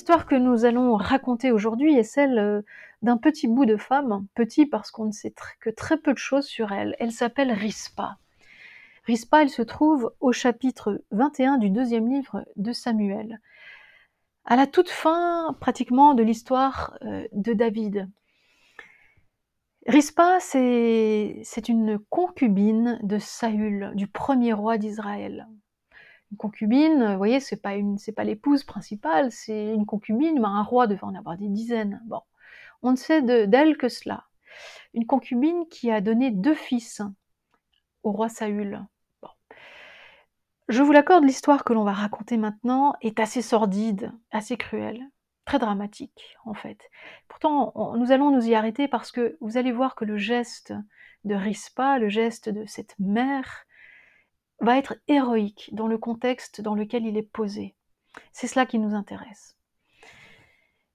L'histoire que nous allons raconter aujourd'hui est celle euh, d'un petit bout de femme, petit parce qu'on ne sait que très peu de choses sur elle. Elle s'appelle Rispa. Rispa, elle se trouve au chapitre 21 du deuxième livre de Samuel, à la toute fin pratiquement de l'histoire euh, de David. Rispa, c'est une concubine de Saül, du premier roi d'Israël une concubine, vous voyez, c'est pas une, c'est pas l'épouse principale, c'est une concubine, mais un roi devait en avoir des dizaines. Bon, on ne sait d'elle que cela. Une concubine qui a donné deux fils au roi Saül. Je vous l'accorde, l'histoire que l'on va raconter maintenant est assez sordide, assez cruelle, très dramatique en fait. Pourtant, nous allons nous y arrêter parce que vous allez voir que le geste de Rispa, le geste de cette mère, va être héroïque dans le contexte dans lequel il est posé. C'est cela qui nous intéresse.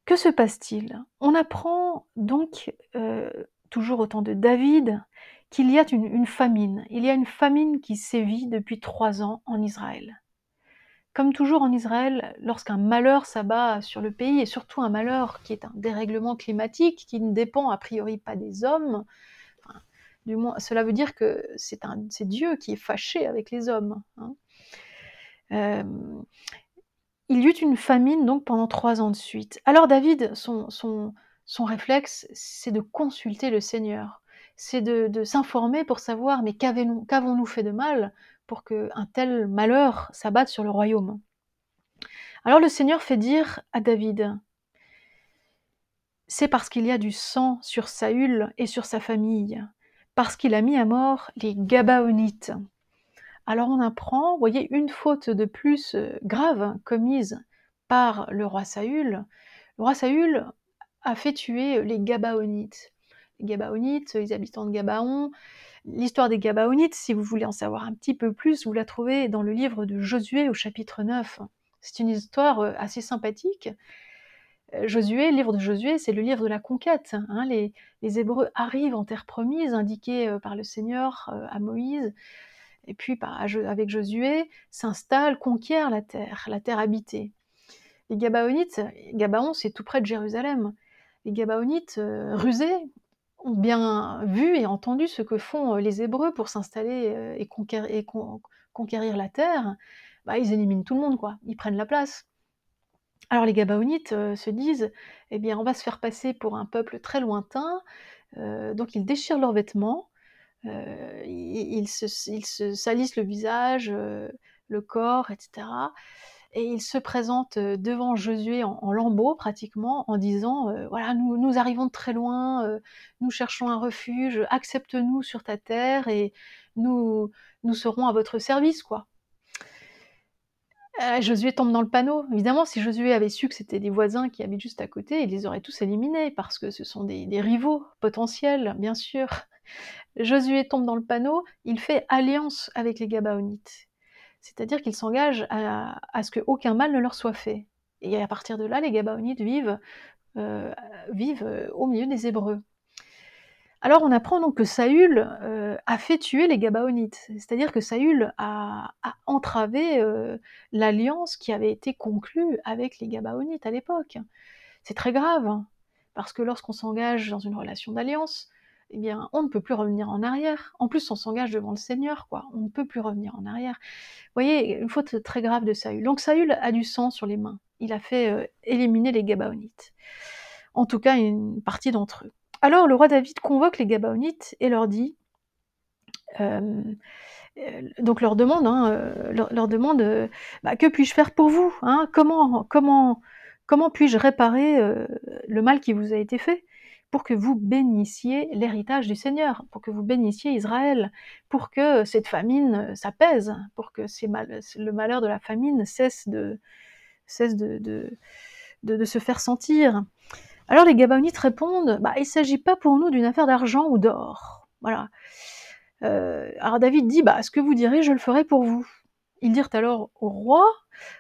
Que se passe-t-il? On apprend donc, euh, toujours au temps de David, qu'il y a une, une, famine. Il y a une famine qui sévit depuis trois ans en Israël. Comme toujours en Israël, lorsqu'un malheur s'abat sur le pays, et surtout un malheur qui est un dérèglement climatique, qui ne dépend a priori pas des hommes, cela veut dire que c'est Dieu qui est fâché avec les hommes. Hein. Euh, il y eut une famine donc pendant trois ans de suite. Alors David, son, son, réflexe, c'est de consulter le Seigneur, c'est de, s'informer pour savoir mais qu'avons-nous fait de mal pour qu'un tel malheur s'abatte sur le royaume? Alors le Seigneur fait dire à David, c'est parce qu'il y a du sang sur Saül et sur sa famille parce qu'il a mis à mort les Gabaonites. Alors on apprend, vous voyez, une faute de plus euh, grave commise par le roi Saül. Le roi Saül a fait tuer les Gabaonites. Les Gabaonites, les habitants de Gabaon. L'histoire des Gabaonites, si vous voulez en savoir un petit peu plus, vous la trouvez dans le livre de Josué au chapitre 9. C'est une histoire euh, assez sympathique euh, Josué, le livre de Josué, c'est le livre de la conquête. Hein. Les, Hébreux arrivent en terre promise, indiquée euh, par le Seigneur euh, à Moïse, et puis avec Josué, s'installent, conquièrent la terre, la terre habitée. Les Gabaonites, Gabaon, c'est tout près de Jérusalem. Les Gabaonites, rusés, ont bien vu et entendu ce que font les Hébreux pour s'installer et, conquérir, la terre. Bah, ils éliminent tout le monde, quoi. Ils prennent la place. Alors les Gabaonites euh, se disent, eh bien, on va se faire passer pour un peuple très lointain, euh, donc ils déchirent leurs vêtements, euh, ils, se, salissent le visage, le corps, etc. Et ils se présentent devant Josué en, lambeaux pratiquement, en disant, voilà, nous, nous, arrivons de très loin, nous cherchons un refuge, accepte-nous sur ta terre et nous, nous serons à votre service, quoi. Euh, Josué tombe dans le panneau. Évidemment, si Josué avait su que c'était des voisins qui habitent juste à côté, il les aurait tous éliminés, parce que ce sont des, rivaux potentiels, bien sûr. Josué tombe dans le panneau, il fait alliance avec les Gabaonites. C'est-à-dire qu'il s'engage à, ce qu'aucun mal ne leur soit fait. Et à partir de là, les Gabaonites vivent, euh, vivent euh, au milieu des Hébreux. Alors on apprend donc que Saül euh, a fait tuer les Gabaonites, c'est-à-dire que Saül a, entravé euh, l'alliance qui avait été conclue avec les Gabaonites à l'époque. C'est très grave, hein, parce que lorsqu'on s'engage dans une relation d'alliance, eh bien, on ne peut plus revenir en arrière. En plus, on s'engage devant le Seigneur, quoi. On ne peut plus revenir en arrière. Vous voyez, une faute très grave de Saül. Donc Saül a du sang sur les mains. Il a fait euh, éliminer les Gabaonites. En tout cas, une partie d'entre eux. Alors le roi David convoque les Gabaonites et leur dit, euh, euh, donc leur demande, hein, euh, leur, demande, bah, que puis-je faire pour vous hein? Comment, comment, comment puis-je réparer le mal qui vous a été fait pour que vous bénissiez l'héritage du Seigneur, pour que vous bénissiez Israël, pour que cette famine s'apaise, pour que le malheur de la famine cesse de, se faire sentir? Alors les Gabaonites répondent, bah, il ne s'agit pas pour nous d'une affaire d'argent ou d'or. Voilà. Euh, alors David dit, bah, ce que vous direz, je le ferai pour vous. Ils dirent alors au roi,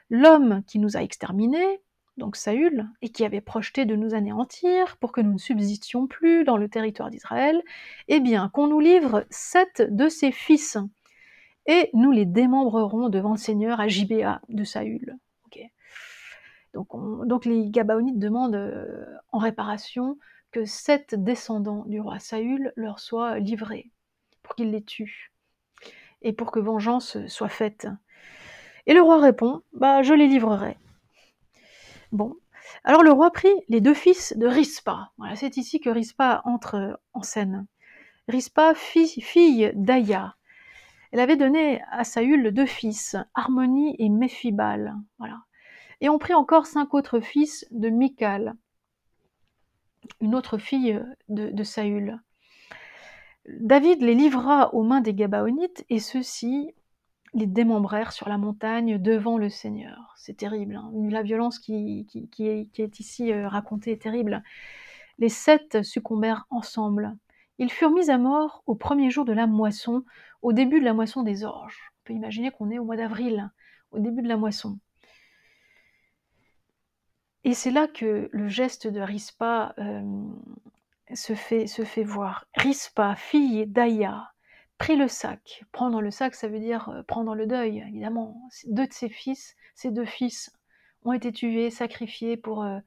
l'homme qui nous a exterminés, donc Saül, et qui avait projeté de nous anéantir pour que nous ne subsistions plus dans le territoire d'Israël, eh bien qu'on nous livre sept de ses fils, et nous les démembrerons devant le Seigneur à Gibéa de Saül. Donc, les Gabaonites demandent euh, en réparation que sept descendants du roi Saül leur soient livrés pour qu'ils les tuent et pour que vengeance soit faite. Et le roi répond Bah, je les livrerai. Bon. Alors le roi prit les deux fils de Rispa. Voilà, c'est ici que Rispa entre en scène. Rispa, fille, fille d'Aya. Elle avait donné à Saül deux fils, Harmonie et Méphibal. Voilà. Et on prit encore cinq autres fils de Michal, une autre fille de, de Saül. David les livra aux mains des Gabaonites, et ceux-ci les démembrèrent sur la montagne devant le Seigneur. C'est terrible. Hein. La violence qui, qui, est, ici euh, racontée est terrible. Les sept succombèrent ensemble. Ils furent mis à mort au premier jour de la moisson, au début de la moisson des orges. On peut imaginer qu'on est au mois d'avril, au début de la moisson. Et c'est là que le geste de Rispa euh, se, fait, voir. Rispa, fille d'Aya, prit le sac. Prendre le sac, ça veut dire euh, prendre le deuil, évidemment. Deux de ses fils, ses deux fils, ont été tués, sacrifiés pour, euh,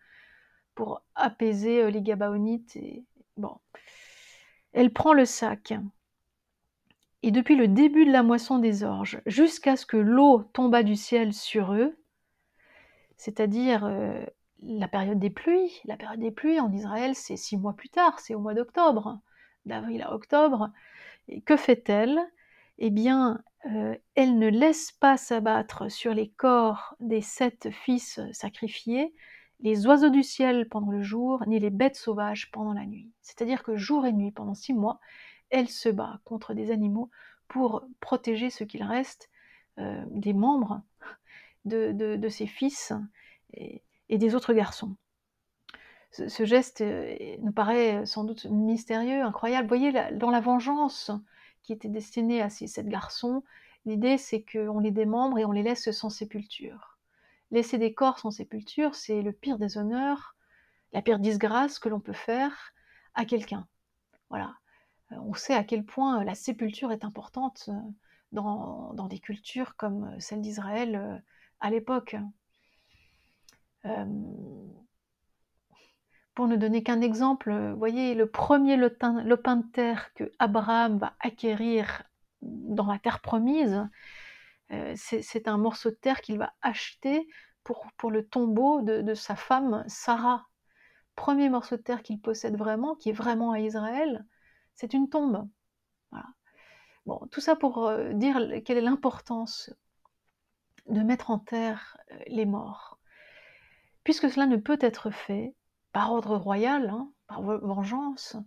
apaiser les Gabaonites. Elle prend le sac. Et depuis le début de la moisson des orges, jusqu'à ce que l'eau tomba du ciel sur eux, c'est-à-dire la période des pluies, la période des pluies en Israël, c'est six mois plus tard, c'est au mois d'octobre, d'avril à octobre, que fait-elle? Eh bien, euh, elle ne laisse pas s'abattre sur les corps des sept fils sacrifiés les oiseaux du ciel pendant le jour, ni les bêtes sauvages pendant la nuit. C'est-à-dire que jour et nuit, pendant six mois, elle se bat contre des animaux pour protéger ce qu'il reste euh, des membres de, ses fils. Et, des autres garçons. Ce, geste euh, nous paraît sans doute mystérieux, incroyable. Vous voyez, dans la vengeance qui était destinée à ces sept garçons, l'idée c'est qu'on les démembre et on les laisse sans sépulture. Laisser des corps sans sépulture, c'est le pire des honneurs, la pire disgrâce que l'on peut faire à quelqu'un. Voilà. Euh, on sait à quel point la sépulture est importante euh, dans, des cultures comme celle d'Israël à l'époque. Pour ne donner qu'un exemple, vous voyez, le premier lopin, de terre que Abraham va acquérir dans la terre promise, euh, c'est un morceau de terre qu'il va acheter pour, le tombeau de, sa femme Sarah. Premier morceau de terre qu'il possède vraiment, qui est vraiment à Israël, c'est une tombe. Voilà. Bon, tout ça pour euh, dire quelle est l'importance de mettre en terre euh, les morts. Puisque cela ne peut être fait, par ordre royal, hein, par vengeance,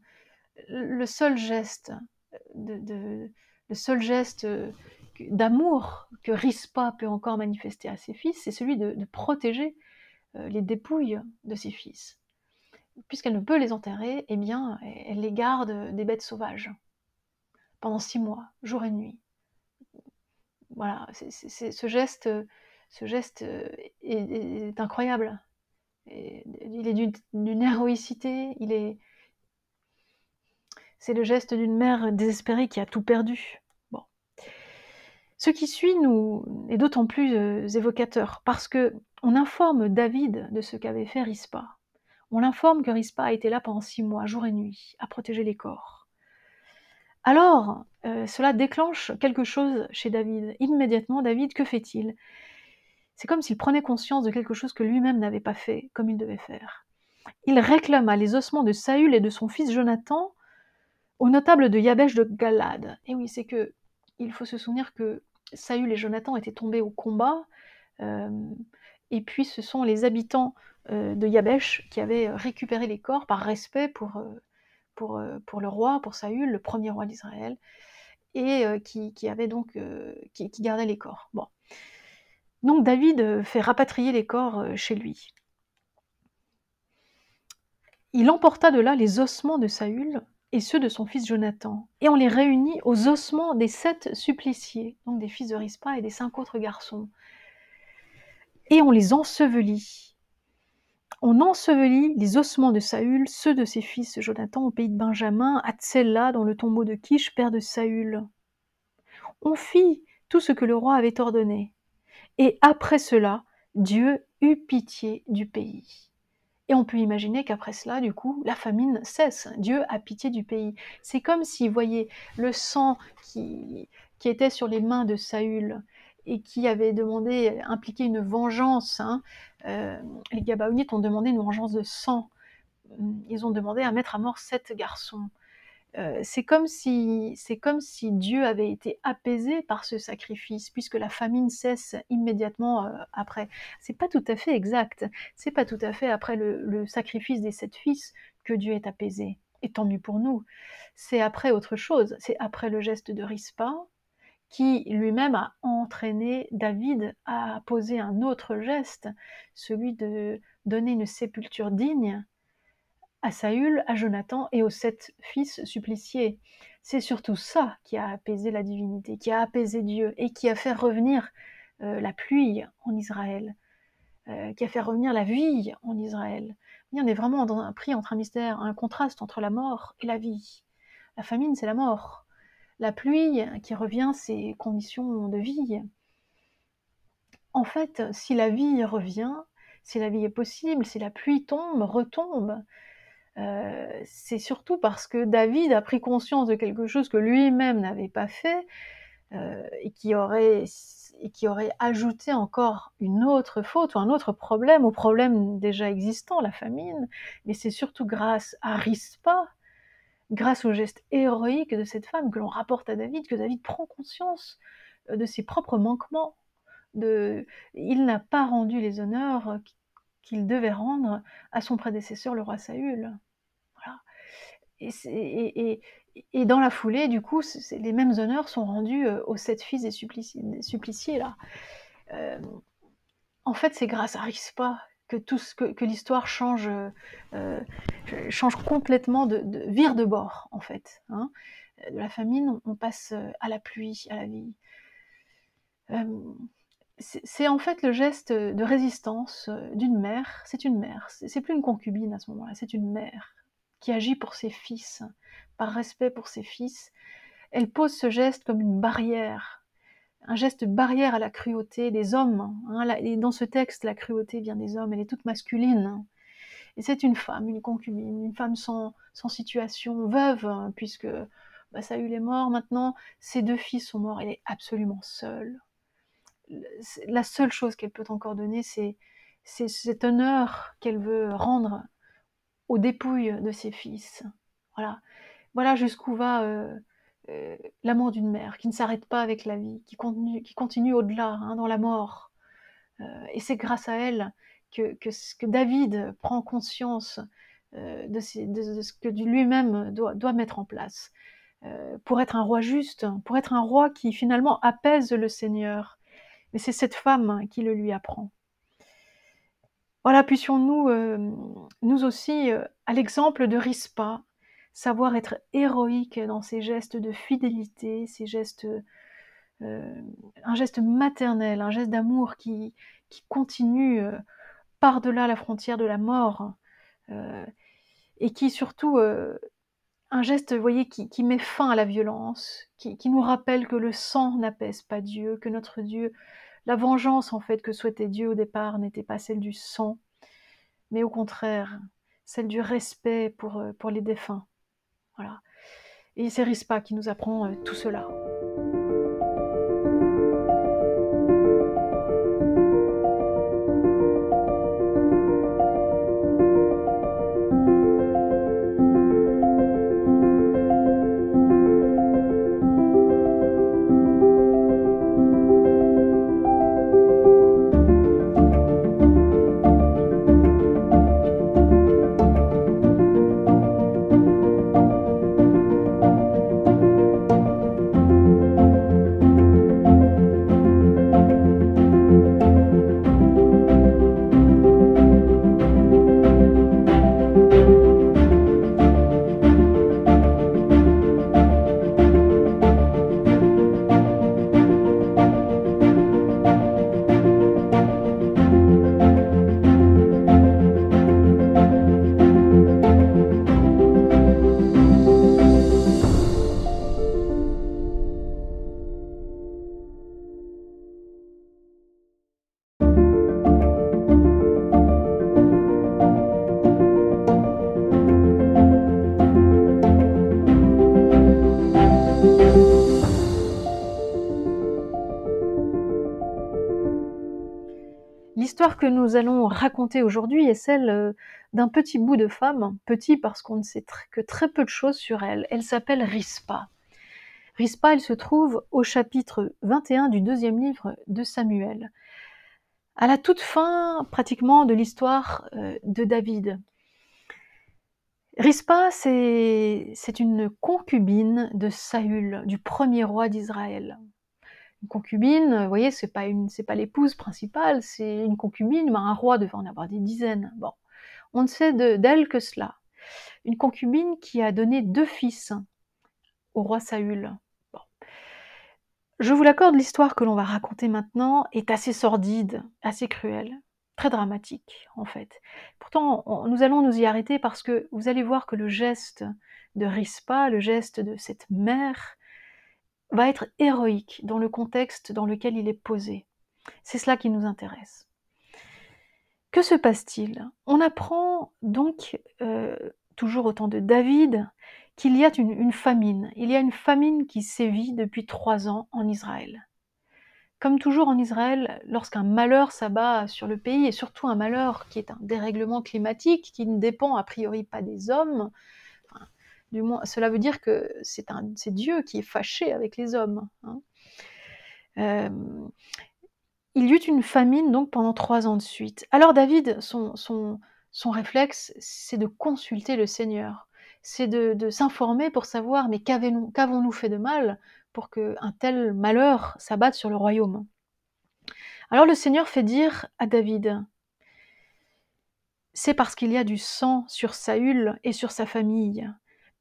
le seul geste d'amour que Rispa peut encore manifester à ses fils, c'est celui de, protéger euh, les dépouilles de ses fils. Puisqu'elle ne peut les enterrer, eh bien, elle les garde des bêtes sauvages pendant six mois, jour et nuit. Voilà, ce geste, ce geste est incroyable il est d'une héroïcité, il est. C'est le geste d'une mère désespérée qui a tout perdu. Bon. Ce qui suit nous est d'autant plus euh, évocateur parce que on informe David de ce qu'avait fait Rispa. On l'informe que Rispa a été là pendant six mois, jour et nuit, à protéger les corps. Alors, euh, cela déclenche quelque chose chez David. Immédiatement, David, que fait-il? C'est comme s'il prenait conscience de quelque chose que lui-même n'avait pas fait comme il devait faire. Il réclama les ossements de Saül et de son fils Jonathan aux notables de Yabesh de Galad. Et oui, c'est que il faut se souvenir que Saül et Jonathan étaient tombés au combat, euh, et puis ce sont les habitants euh, de Yabesh qui avaient récupéré les corps par respect pour, euh, le roi, pour Saül, le premier roi d'Israël, et qui, qui les corps. Bon. Donc David euh, fait rapatrier les corps euh, chez lui. Il emporta de là les ossements de Saül et ceux de son fils Jonathan, et on les réunit aux ossements des sept suppliciés, donc des fils de Rispa et des cinq autres garçons. Et on les ensevelit. On ensevelit les ossements de Saül, ceux de ses fils Jonathan au pays de Benjamin, à Tsella, dans le tombeau de Kish, père de Saül. On fit tout ce que le roi avait ordonné. Et après cela, Dieu eut pitié du pays. Et on peut imaginer qu'après cela, du coup, la famine cesse. Dieu a pitié du pays. C'est comme si, vous voyez, le sang qui, qui était sur les mains de Saül et qui avait demandé, impliqué une vengeance. Hein, euh, les Gabaonites ont demandé une vengeance de sang. Ils ont demandé à mettre à mort sept garçons. C'est comme si comme si Dieu avait été apaisé par ce sacrifice, puisque la famine cesse immédiatement euh, après. C'est pas tout à fait exact. C'est pas tout à fait après le, sacrifice des sept fils que Dieu est apaisé. Et tant mieux pour nous. C'est après autre chose. C'est après le geste de Rispa qui lui-même a entraîné David à poser un autre geste, celui de donner une sépulture digne à Saül, à Jonathan et aux sept fils suppliciés. C'est surtout ça qui a apaisé la divinité, qui a apaisé Dieu et qui a fait revenir euh, la pluie en Israël, euh, qui a fait revenir la vie en Israël. on est vraiment dans un prix entre un mystère, un contraste entre la mort et la vie. La famine, c'est la mort. La pluie qui revient, c'est conditions de vie. En fait, si la vie revient, si la vie est possible, si la pluie tombe, retombe, euh, c'est surtout parce que David a pris conscience de quelque chose que lui-même n'avait pas fait euh, et, qui aurait, ajouté encore une autre faute ou un autre problème au problème déjà existant, la famine. Mais c'est surtout grâce à Rispa, grâce au geste héroïque de cette femme que l'on rapporte à David, que David prend conscience euh, de ses propres manquements. De... Il n'a pas rendu les honneurs qu'il devait rendre à son prédécesseur, le roi Saül. Et, dans la foulée, du coup, les mêmes honneurs sont rendus euh, aux sept fils des suppliciés. là. Euh, en fait, c'est grâce à Rispa que, que, l'histoire change, euh, complètement de, vire de bord, en fait. Hein. De la famine, on passe à la pluie, à la vie c'est en fait le geste de résistance euh, d'une mère. C'est une mère, c'est plus une concubine à ce moment-là, c'est une mère qui agit pour ses fils, par respect pour ses fils. Elle pose ce geste comme une barrière, un geste barrière à la cruauté des hommes. Hein. et dans ce texte, la cruauté vient des hommes, elle est toute masculine. Et c'est une femme, une concubine, une femme sans, situation, veuve, hein, puisque bah, ça a. Maintenant, ses deux fils sont morts, elle est absolument seule la seule chose qu'elle peut encore donner, c'est cet honneur qu'elle veut rendre aux dépouilles de ses fils. Voilà, voilà jusqu'où va euh, euh, l'amour d'une mère, qui ne s'arrête pas avec la vie, qui continue, au-delà, hein, dans la mort. Euh, et c'est grâce à elle que, David prend conscience de, ce que lui-même doit, mettre en place. pour être un roi juste, pour être un roi qui finalement apaise le Seigneur, mais c'est cette femme qui le lui apprend. Voilà, puissions-nous, euh, nous aussi, euh, à l'exemple de Rispa, savoir être héroïque dans ses gestes de fidélité, ces gestes, euh, un geste maternel, un geste d'amour qui, qui continue par-delà la frontière de la mort, et qui surtout un geste, vous voyez, qui, met fin à la violence, qui, nous rappelle que le sang n'apaise pas Dieu, que notre Dieu, la vengeance en fait que souhaitait Dieu au départ n'était pas celle du sang, mais au contraire, celle du respect pour, euh, pour les défunts. Voilà. Et c'est Rispa qui nous apprend euh, tout cela. L'histoire que nous allons raconter aujourd'hui est celle euh, d'un petit bout de femme, petit parce qu'on ne sait que très peu de choses sur elle. Elle s'appelle Rispa. Rispa, elle se trouve au chapitre 21 du deuxième livre de Samuel, à la toute fin pratiquement de l'histoire euh, de David. Rispa, c'est une concubine de Saül, du premier roi d'Israël. Une concubine, vous voyez, c'est pas une, c'est pas l'épouse principale, c'est une concubine, mais un roi devait en avoir des dizaines. Bon, on ne sait d'elle que cela. Une concubine qui a donné deux fils au roi Saül. Je vous l'accorde, l'histoire que l'on va raconter maintenant est assez sordide, assez cruelle, très dramatique en fait. Pourtant, nous allons nous y arrêter parce que vous allez voir que le geste de Rispa, le geste de cette mère, va être héroïque dans le contexte dans lequel il est posé. C'est cela qui nous intéresse. Que se passe-t-il? On apprend donc, euh, toujours au temps de David, qu'il y a une, famine. Il y a une famine qui sévit depuis trois ans en Israël. Comme toujours en Israël, lorsqu'un malheur s'abat sur le pays, et surtout un malheur qui est un dérèglement climatique, qui ne dépend a priori pas des hommes, du moins, cela veut dire que c'est Dieu qui est fâché avec les hommes. Hein. Euh, il y eut une famine donc pendant trois ans de suite. Alors David, son, son, réflexe, c'est de consulter le Seigneur, c'est de, s'informer pour savoir mais qu'avons-nous fait de mal pour qu'un tel malheur s'abatte sur le royaume? Alors le Seigneur fait dire à David, c'est parce qu'il y a du sang sur Saül et sur sa famille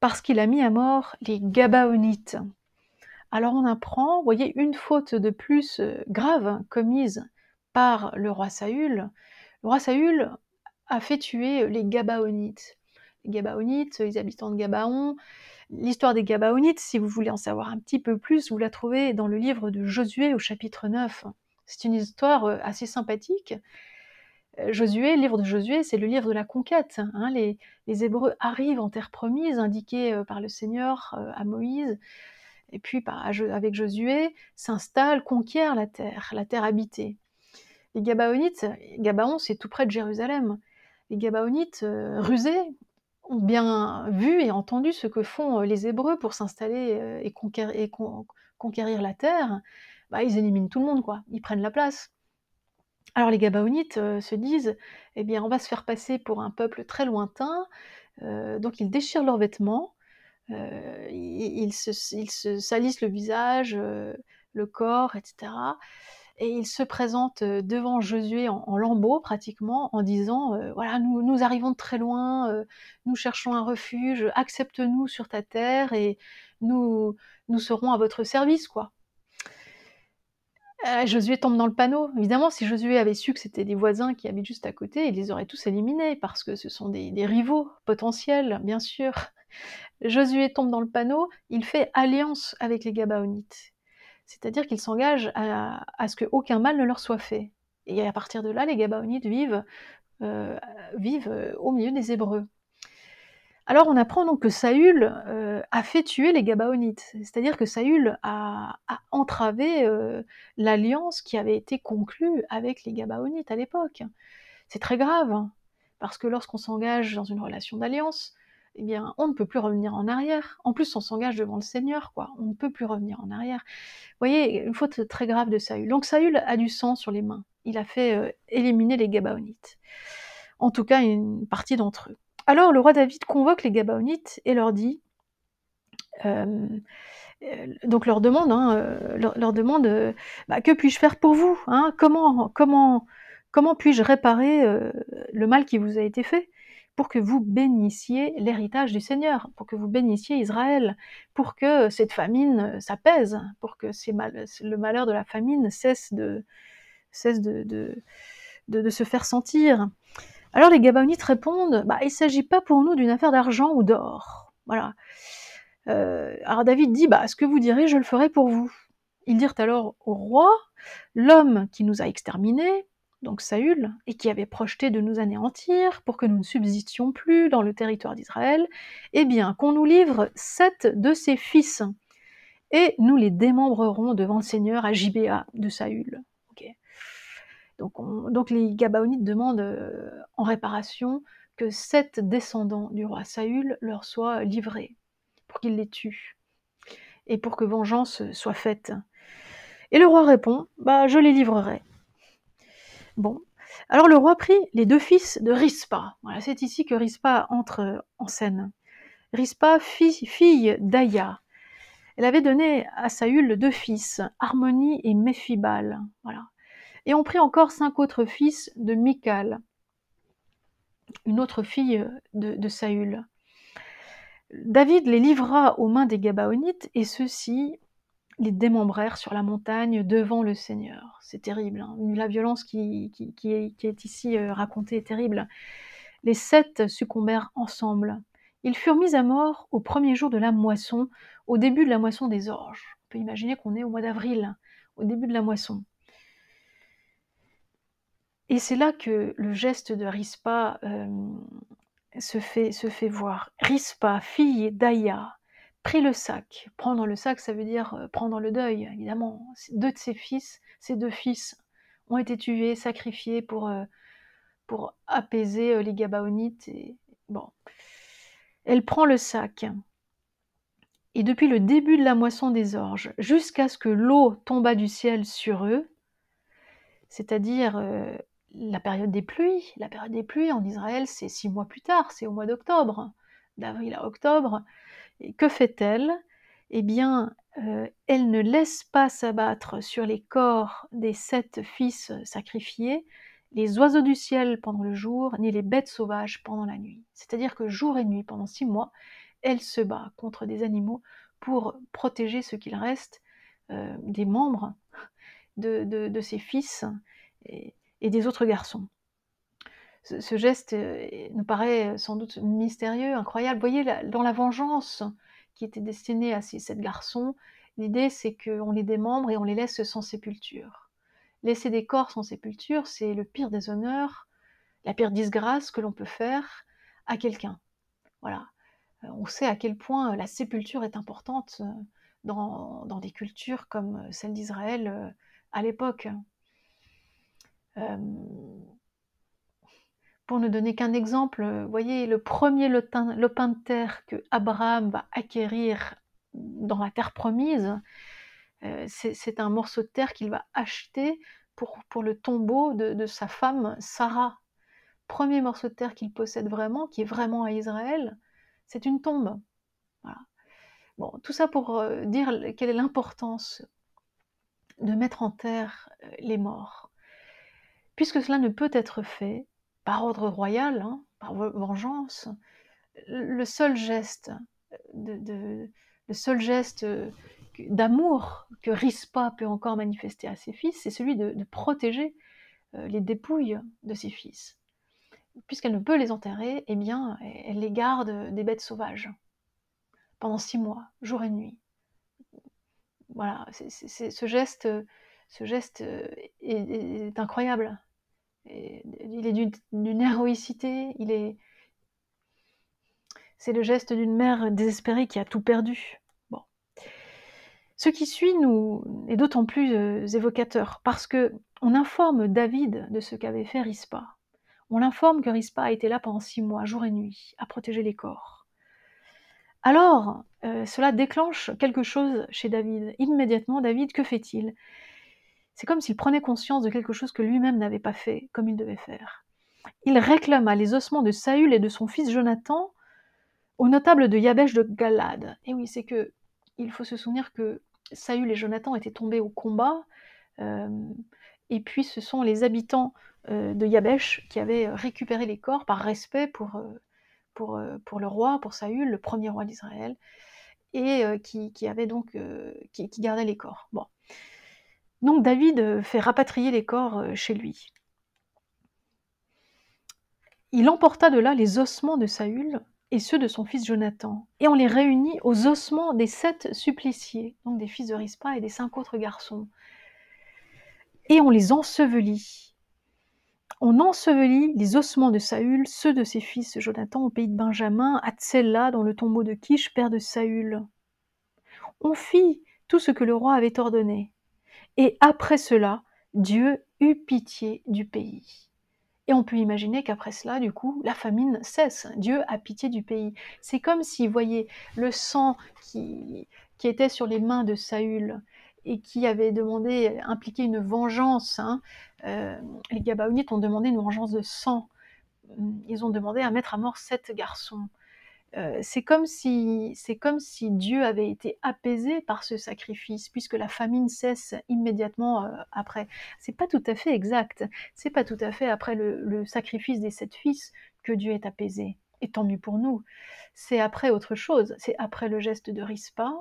parce qu'il a mis à mort les Gabaonites. Alors on apprend, vous voyez, une faute de plus euh, grave commise par le roi Saül. Le roi Saül a fait tuer les Gabaonites. Les Gabaonites, les habitants de Gabaon. L'histoire des Gabaonites, si vous voulez en savoir un petit peu plus, vous la trouvez dans le livre de Josué au chapitre 9. C'est une histoire euh, assez sympathique euh, Josué, le livre de Josué, c'est le livre de la conquête. Hein. Les, Hébreux arrivent en terre promise, indiquée euh, par le Seigneur euh, à Moïse, et puis avec Josué, s'installent, conquièrent la terre, la terre habitée. Les Gabaonites, Gabaon, c'est tout près de Jérusalem. Les Gabaonites, rusés, ont bien vu et entendu ce que font les Hébreux pour s'installer et, conquérir, la terre. Bah, ils éliminent tout le monde, quoi. Ils prennent la place. Alors les Gabaonites euh, se disent, eh bien, on va se faire passer pour un peuple très lointain, euh, donc ils déchirent leurs vêtements, euh, ils, se, salissent le visage, le corps, etc. Et ils se présentent devant Josué en, lambeaux pratiquement, en disant, voilà, nous, nous, arrivons de très loin, nous cherchons un refuge, accepte-nous sur ta terre et nous, nous serons à votre service, quoi. Euh, Josué tombe dans le panneau. Évidemment, si Josué avait su que c'était des voisins qui habitent juste à côté, il les aurait tous éliminés, parce que ce sont des, rivaux potentiels, bien sûr. Josué tombe dans le panneau, il fait alliance avec les Gabaonites. C'est-à-dire qu'il s'engage à, ce qu'aucun mal ne leur soit fait. Et à partir de là, les Gabaonites vivent, euh, vivent euh, au milieu des Hébreux. Alors on apprend donc que Saül euh, a fait tuer les Gabaonites, c'est-à-dire que Saül a, entravé euh, l'alliance qui avait été conclue avec les Gabaonites à l'époque. C'est très grave, hein, parce que lorsqu'on s'engage dans une relation d'alliance, eh bien, on ne peut plus revenir en arrière. En plus, on s'engage devant le Seigneur, quoi. On ne peut plus revenir en arrière. Vous voyez, une faute très grave de Saül. Donc Saül a du sang sur les mains. Il a fait euh, éliminer les Gabaonites. En tout cas, une partie d'entre eux. Alors le roi David convoque les Gabaonites et leur dit, euh, euh, donc leur demande, hein, euh, leur, demande bah, que puis-je faire pour vous hein? Comment, comment, comment puis-je réparer le mal qui vous a été fait pour que vous bénissiez l'héritage du Seigneur, pour que vous bénissiez Israël, pour que cette famine s'apaise, pour que le malheur de la famine cesse de, se faire sentir? Alors les Gabaonites répondent, bah, il ne s'agit pas pour nous d'une affaire d'argent ou d'or. Voilà. Euh, alors David dit, bah, ce que vous direz, je le ferai pour vous. Ils dirent alors au roi, l'homme qui nous a exterminés, donc Saül, et qui avait projeté de nous anéantir pour que nous ne subsistions plus dans le territoire d'Israël, eh bien qu'on nous livre sept de ses fils, et nous les démembrerons devant le Seigneur à Gibéa de Saül. Donc, les Gabaonites demandent euh, en réparation que sept descendants du roi Saül leur soient livrés pour qu'ils les tuent et pour que vengeance soit faite. Et le roi répond Bah, je les livrerai. Bon. Alors le roi prit les deux fils de Rispa. Voilà, c'est ici que Rispa entre en scène. Rispa, fille, fille d'Aya. Elle avait donné à Saül deux fils, Harmonie et Méphibal. Voilà. Et on prit encore cinq autres fils de Michal, une autre fille de, de Saül. David les livra aux mains des Gabaonites, et ceux-ci les démembrèrent sur la montagne devant le Seigneur. C'est terrible. Hein. La violence qui, qui, est, ici euh, racontée est terrible. Les sept succombèrent ensemble. Ils furent mis à mort au premier jour de la moisson, au début de la moisson des orges. On peut imaginer qu'on est au mois d'avril, au début de la moisson. Et c'est là que le geste de Rispa euh, se, fait, voir. Rispa, fille d'Aya, prit le sac. Prendre le sac, ça veut dire euh, prendre le deuil, évidemment. Deux de ses fils, ses deux fils, ont été tués, sacrifiés pour, euh, apaiser les Gabaonites. Elle prend le sac. Et depuis le début de la moisson des orges, jusqu'à ce que l'eau tomba du ciel sur eux, c'est-à-dire la période des pluies, la période des pluies en Israël, c'est six mois plus tard, c'est au mois d'octobre, d'avril à octobre, que fait-elle? Eh bien, euh, elle ne laisse pas s'abattre sur les corps des sept fils sacrifiés les oiseaux du ciel pendant le jour, ni les bêtes sauvages pendant la nuit. C'est-à-dire que jour et nuit, pendant six mois, elle se bat contre des animaux pour protéger ce qu'il reste euh, des membres de, ses fils. Et, des autres garçons. Ce, geste euh, nous paraît sans doute mystérieux, incroyable. Vous voyez, dans la vengeance qui était destinée à ces sept garçons, l'idée c'est qu'on les démembre et on les laisse sans sépulture. Laisser des corps sans sépulture, c'est le pire des honneurs, la pire disgrâce que l'on peut faire à quelqu'un. Voilà. Euh, on sait à quel point la sépulture est importante euh, dans, des cultures comme celle d'Israël à l'époque. Pour ne donner qu'un exemple, vous voyez, le premier lopin, de terre que Abraham va acquérir dans la terre promise, euh, c'est un morceau de terre qu'il va acheter pour, le tombeau de, sa femme Sarah. Premier morceau de terre qu'il possède vraiment, qui est vraiment à Israël, c'est une tombe. Voilà. Bon, tout ça pour euh, dire quelle est l'importance de mettre en terre euh, les morts. Puisque cela ne peut être fait, par ordre royal, hein, par vengeance, le seul geste d'amour que Rispa peut encore manifester à ses fils, c'est celui de, protéger euh, les dépouilles de ses fils. Puisqu'elle ne peut les enterrer, eh bien, elle les garde des bêtes sauvages pendant six mois, jour et nuit. Voilà, ce geste, ce geste est incroyable il est d'une héroïcité, il est. C'est le geste d'une mère désespérée qui a tout perdu. Bon. Ce qui suit nous est d'autant plus euh, évocateur parce que on informe David de ce qu'avait fait Rispa. On l'informe que Rispa a été là pendant six mois, jour et nuit, à protéger les corps. Alors, euh, cela déclenche quelque chose chez David. Immédiatement, David, que fait-il? C'est comme s'il prenait conscience de quelque chose que lui-même n'avait pas fait comme il devait faire. Il réclama les ossements de Saül et de son fils Jonathan aux notables de Yabesh de Galad. Et oui, c'est que il faut se souvenir que Saül et Jonathan étaient tombés au combat, euh, et puis ce sont les habitants euh, de Yabesh qui avaient récupéré les corps par respect pour, euh, le roi, pour Saül, le premier roi d'Israël, et qui, qui les corps. Bon. Donc David euh, fait rapatrier les corps euh, chez lui. Il emporta de là les ossements de Saül et ceux de son fils Jonathan, et on les réunit aux ossements des sept suppliciés, donc des fils de Rispa et des cinq autres garçons. Et on les ensevelit. On ensevelit les ossements de Saül, ceux de ses fils Jonathan au pays de Benjamin, à Tsella, dans le tombeau de Kish, père de Saül. On fit tout ce que le roi avait ordonné. Et après cela, Dieu eut pitié du pays. Et on peut imaginer qu'après cela, du coup, la famine cesse. Dieu a pitié du pays. C'est comme si, vous voyez, le sang qui, qui était sur les mains de Saül et qui avait demandé, impliqué une vengeance. Hein, euh, les Gabaonites ont demandé une vengeance de sang. Ils ont demandé à mettre à mort sept garçons. C'est comme si comme si Dieu avait été apaisé par ce sacrifice, puisque la famine cesse immédiatement euh, après. C'est pas tout à fait exact. C'est pas tout à fait après le, sacrifice des sept fils que Dieu est apaisé. Et tant mieux pour nous. C'est après autre chose. C'est après le geste de Rispa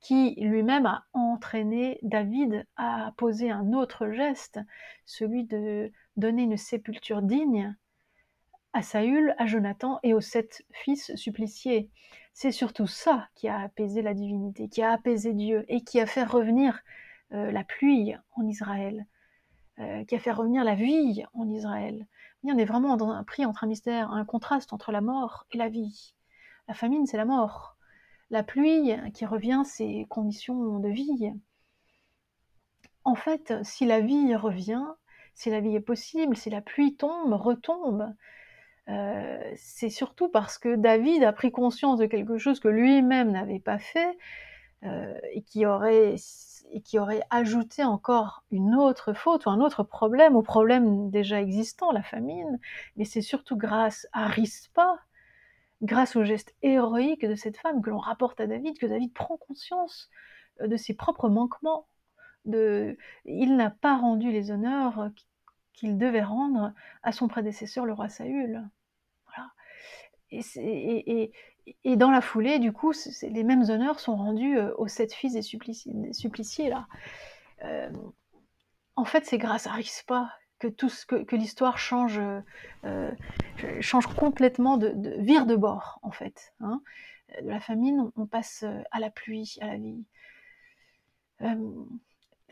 qui lui-même a entraîné David à poser un autre geste, celui de donner une sépulture digne à Saül, à Jonathan et aux sept fils suppliciés. C'est surtout ça qui a apaisé la divinité, qui a apaisé Dieu et qui a fait revenir euh, la pluie en Israël, euh, qui a fait revenir la vie en Israël. on est vraiment dans un prix entre un mystère, un contraste entre la mort et la vie. La famine, c'est la mort. La pluie qui revient, c'est conditions de vie. En fait, si la vie revient, si la vie est possible, si la pluie tombe, retombe, euh, c'est surtout parce que David a pris conscience de quelque chose que lui-même n'avait pas fait euh, et, qui aurait, qui aurait ajouté encore une autre faute ou un autre problème au problème déjà existant, la famine. Mais c'est surtout grâce à Rispa, grâce au geste héroïque de cette femme que l'on rapporte à David, que David prend conscience euh, de ses propres manquements. De... Il n'a pas rendu les honneurs qu'il devait rendre à son prédécesseur, le roi Saül. Et, dans la foulée, du coup, les mêmes honneurs sont rendus euh, aux sept fils des suppliciés. là. Euh, en fait, c'est grâce à Rispa que, que, l'histoire change, euh, complètement de, vire de bord, en fait. Hein. De la famine, on passe à la pluie, à la vie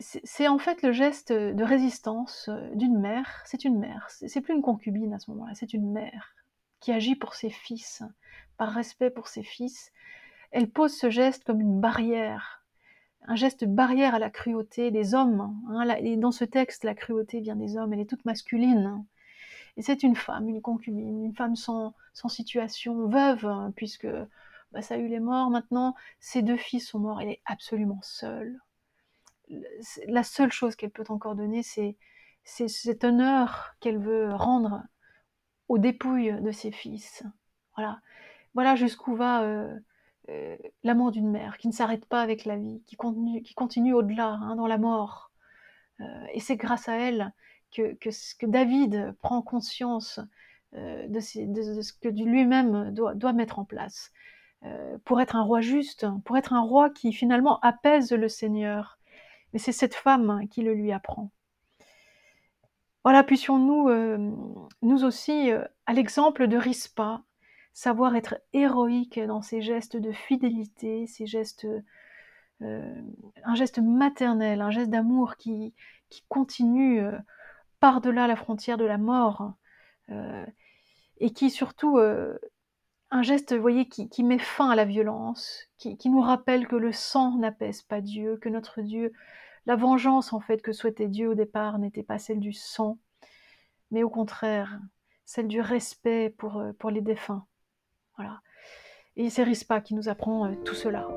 c'est en fait le geste de résistance euh, d'une mère. C'est une mère, c'est plus une concubine à ce moment-là, c'est une mère qui agit pour ses fils, par respect pour ses fils. Elle pose ce geste comme une barrière, un geste barrière à la cruauté des hommes. Hein. et dans ce texte, la cruauté vient des hommes, elle est toute masculine. Et c'est une femme, une concubine, une femme sans, situation, veuve, hein, puisque bah, ça a maintenant, ses deux fils sont morts, elle est absolument seule la seule chose qu'elle peut encore donner, c'est cet honneur qu'elle veut rendre aux dépouilles de ses fils. Voilà, voilà jusqu'où va euh, euh, l'amour d'une mère, qui ne s'arrête pas avec la vie, qui continue, au-delà, hein, dans la mort. Euh, et c'est grâce à elle que, David prend conscience de, ce que lui-même doit, mettre en place. pour être un roi juste, pour être un roi qui finalement apaise le Seigneur, mais c'est cette femme qui le lui apprend. Voilà, puissions-nous, euh, nous aussi, euh, à l'exemple de Rispa, savoir être héroïque dans ses gestes de fidélité, ces gestes, euh, un geste maternel, un geste d'amour qui, qui continue par-delà la frontière de la mort, et qui surtout un geste, vous voyez, qui, met fin à la violence, qui, nous rappelle que le sang n'apaise pas Dieu, que notre Dieu, la vengeance en fait que souhaitait Dieu au départ n'était pas celle du sang, mais au contraire, celle du respect pour, euh, pour les défunts. Voilà. Et c'est Rispa qui nous apprend euh, tout cela.